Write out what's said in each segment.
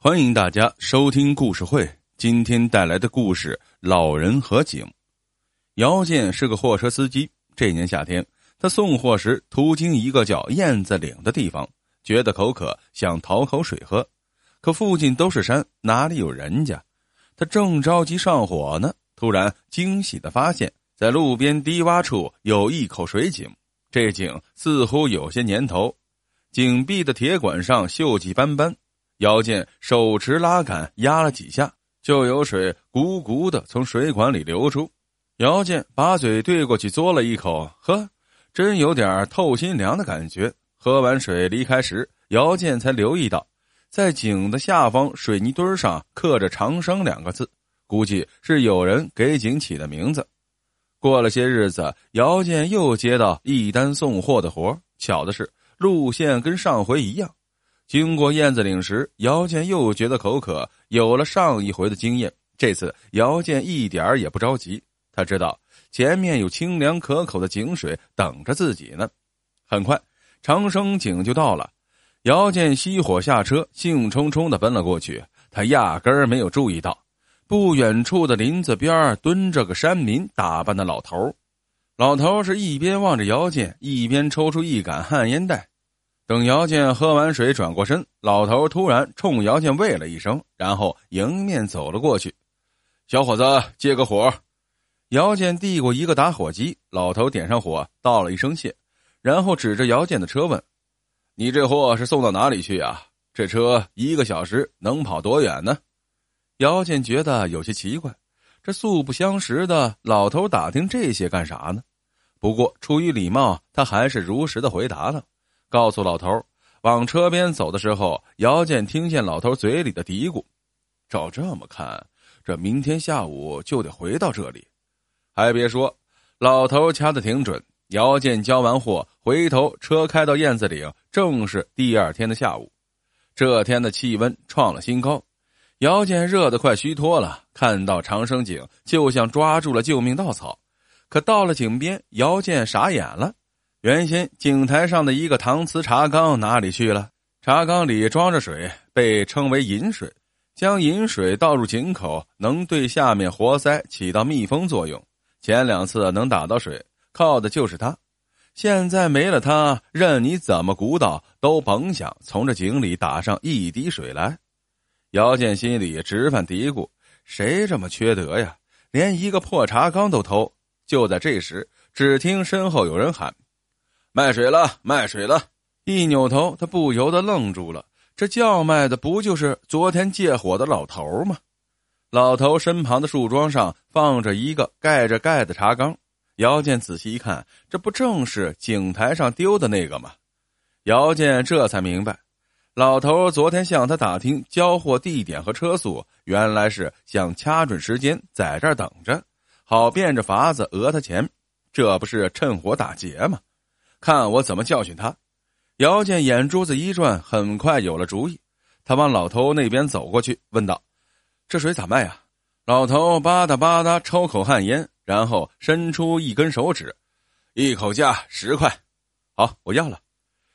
欢迎大家收听故事会。今天带来的故事《老人和井》。姚建是个货车司机。这年夏天，他送货时途经一个叫燕子岭的地方，觉得口渴，想讨口水喝。可附近都是山，哪里有人家？他正着急上火呢，突然惊喜的发现，在路边低洼处有一口水井。这井似乎有些年头，井壁的铁管上锈迹斑斑。姚建手持拉杆压了几下。就有水咕咕的从水管里流出，姚建把嘴对过去嘬了一口，呵，真有点透心凉的感觉。喝完水离开时，姚建才留意到，在井的下方水泥墩上刻着“长生”两个字，估计是有人给井起的名字。过了些日子，姚建又接到一单送货的活巧的是，路线跟上回一样。经过燕子岭时，姚建又觉得口渴。有了上一回的经验，这次姚建一点儿也不着急。他知道前面有清凉可口的井水等着自己呢。很快，长生井就到了。姚建熄火下车，兴冲冲的奔了过去。他压根儿没有注意到，不远处的林子边蹲着个山民打扮的老头。老头是一边望着姚建，一边抽出一杆旱烟袋。等姚建喝完水，转过身，老头突然冲姚建喂了一声，然后迎面走了过去。小伙子，借个火。姚建递过一个打火机，老头点上火，道了一声谢，然后指着姚建的车问：“你这货是送到哪里去呀？这车一个小时能跑多远呢？”姚建觉得有些奇怪，这素不相识的老头打听这些干啥呢？不过出于礼貌，他还是如实的回答了。告诉老头往车边走的时候，姚建听见老头嘴里的嘀咕：“照这么看，这明天下午就得回到这里。”还别说，老头掐的挺准。姚建交完货，回头车开到燕子岭，正是第二天的下午。这天的气温创了新高，姚建热得快虚脱了。看到长生井，就像抓住了救命稻草。可到了井边，姚建傻眼了。原先井台上的一个搪瓷茶缸哪里去了？茶缸里装着水，被称为饮水。将饮水倒入井口，能对下面活塞起到密封作用。前两次能打到水，靠的就是它。现在没了它，任你怎么鼓捣，都甭想从这井里打上一滴水来。姚建心里直犯嘀咕：谁这么缺德呀？连一个破茶缸都偷！就在这时，只听身后有人喊。卖水了，卖水了！一扭头，他不由得愣住了。这叫卖的不就是昨天借火的老头吗？老头身旁的树桩上放着一个盖着盖的茶缸。姚建仔细一看，这不正是井台上丢的那个吗？姚建这才明白，老头昨天向他打听交货地点和车速，原来是想掐准时间在这儿等着，好变着法子讹他钱。这不是趁火打劫吗？看我怎么教训他！姚建眼珠子一转，很快有了主意。他往老头那边走过去，问道：“这水咋卖呀？”老头吧嗒吧嗒抽口旱烟，然后伸出一根手指：“一口价十块。”好，我要了。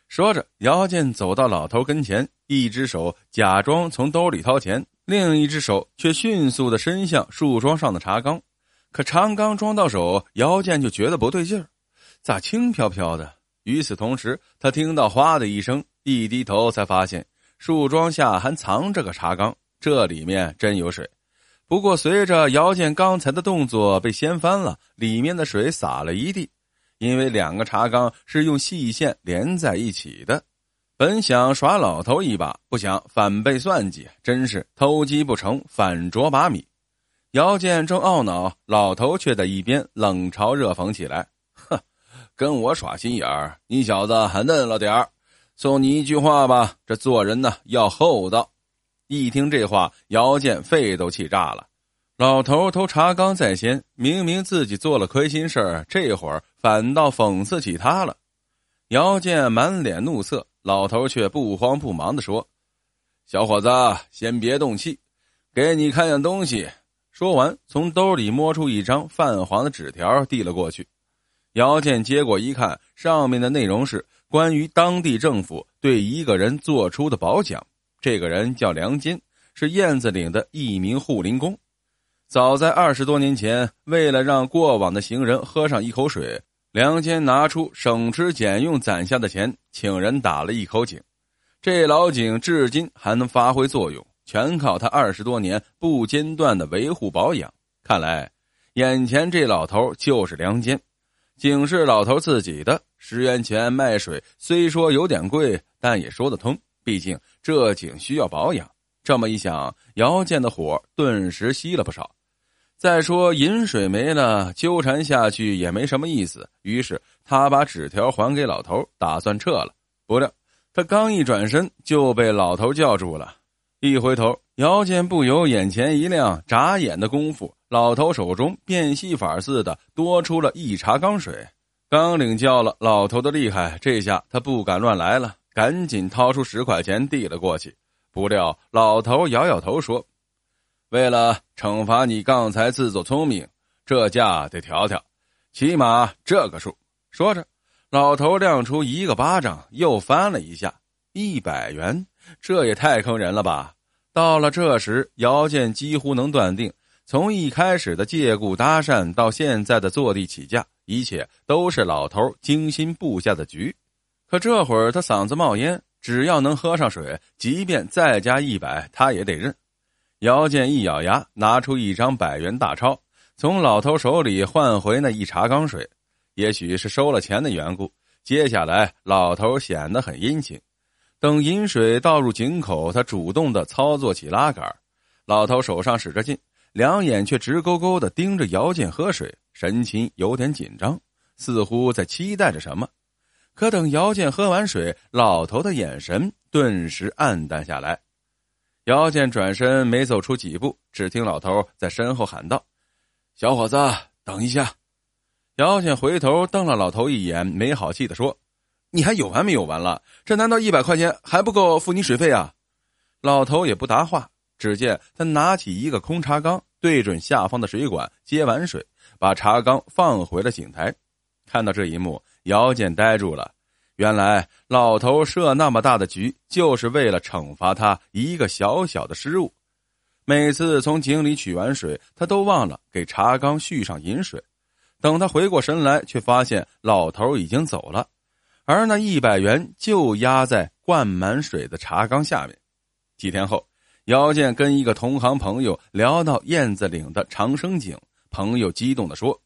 说着，姚建走到老头跟前，一只手假装从兜里掏钱，另一只手却迅速的伸向树桩上的茶缸。可茶缸装到手，姚建就觉得不对劲儿。咋轻飘飘的？与此同时，他听到“哗”的一声，一低头才发现树桩下还藏着个茶缸，这里面真有水。不过，随着姚建刚才的动作被掀翻了，里面的水洒了一地。因为两个茶缸是用细线连在一起的。本想耍老头一把，不想反被算计，真是偷鸡不成反啄把米。姚建正懊恼，老头却在一边冷嘲热讽起来。跟我耍心眼儿，你小子还嫩了点儿。送你一句话吧，这做人呢要厚道。一听这话，姚建肺都气炸了。老头偷茶缸在先，明明自己做了亏心事儿，这会儿反倒讽刺起他了。姚建满脸怒色，老头却不慌不忙的说：“小伙子，先别动气，给你看样东西。”说完，从兜里摸出一张泛黄的纸条，递了过去。姚建接过一看，上面的内容是关于当地政府对一个人做出的褒奖。这个人叫梁坚，是燕子岭的一名护林工。早在二十多年前，为了让过往的行人喝上一口水，梁坚拿出省吃俭用攒下的钱，请人打了一口井。这老井至今还能发挥作用，全靠他二十多年不间断的维护保养。看来，眼前这老头就是梁坚。井是老头自己的，十元钱卖水，虽说有点贵，但也说得通。毕竟这井需要保养。这么一想，姚建的火顿时熄了不少。再说饮水没了，纠缠下去也没什么意思。于是他把纸条还给老头，打算撤了。不料他刚一转身，就被老头叫住了。一回头，姚建不由眼前一亮，眨眼的功夫，老头手中变戏法似的多出了一茶缸水。刚领教了老头的厉害，这下他不敢乱来了，赶紧掏出十块钱递了过去。不料老头摇摇头说。为了惩罚你刚才自作聪明，这价得调调，起码这个数。说着，老头亮出一个巴掌，又翻了一下，一百元，这也太坑人了吧！到了这时，姚建几乎能断定，从一开始的借故搭讪到现在的坐地起价，一切都是老头精心布下的局。可这会儿他嗓子冒烟，只要能喝上水，即便再加一百，他也得认。姚建一咬牙，拿出一张百元大钞，从老头手里换回那一茶缸水。也许是收了钱的缘故，接下来老头显得很殷勤。等饮水倒入井口，他主动的操作起拉杆。老头手上使着劲，两眼却直勾勾的盯着姚建喝水，神情有点紧张，似乎在期待着什么。可等姚建喝完水，老头的眼神顿时暗淡下来。姚建转身没走出几步，只听老头在身后喊道：“小伙子，等一下！”姚建回头瞪了老头一眼，没好气的说：“你还有完没有完了？这难道一百块钱还不够付你水费啊？”老头也不答话，只见他拿起一个空茶缸，对准下方的水管接完水，把茶缸放回了井台。看到这一幕，姚健呆住了。原来老头设那么大的局，就是为了惩罚他一个小小的失误。每次从井里取完水，他都忘了给茶缸续上饮水。等他回过神来，却发现老头已经走了，而那一百元就压在灌满水的茶缸下面。几天后，姚建跟一个同行朋友聊到燕子岭的长生井，朋友激动地说：“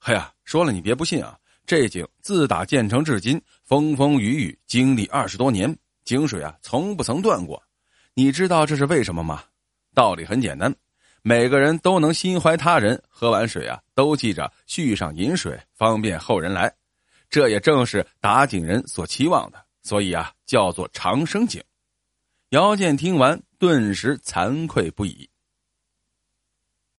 哎呀，说了你别不信啊！”这井自打建成至今，风风雨雨经历二十多年，井水啊从不曾断过。你知道这是为什么吗？道理很简单，每个人都能心怀他人，喝完水啊都记着续上饮水，方便后人来。这也正是打井人所期望的，所以啊叫做长生井。姚建听完，顿时惭愧不已。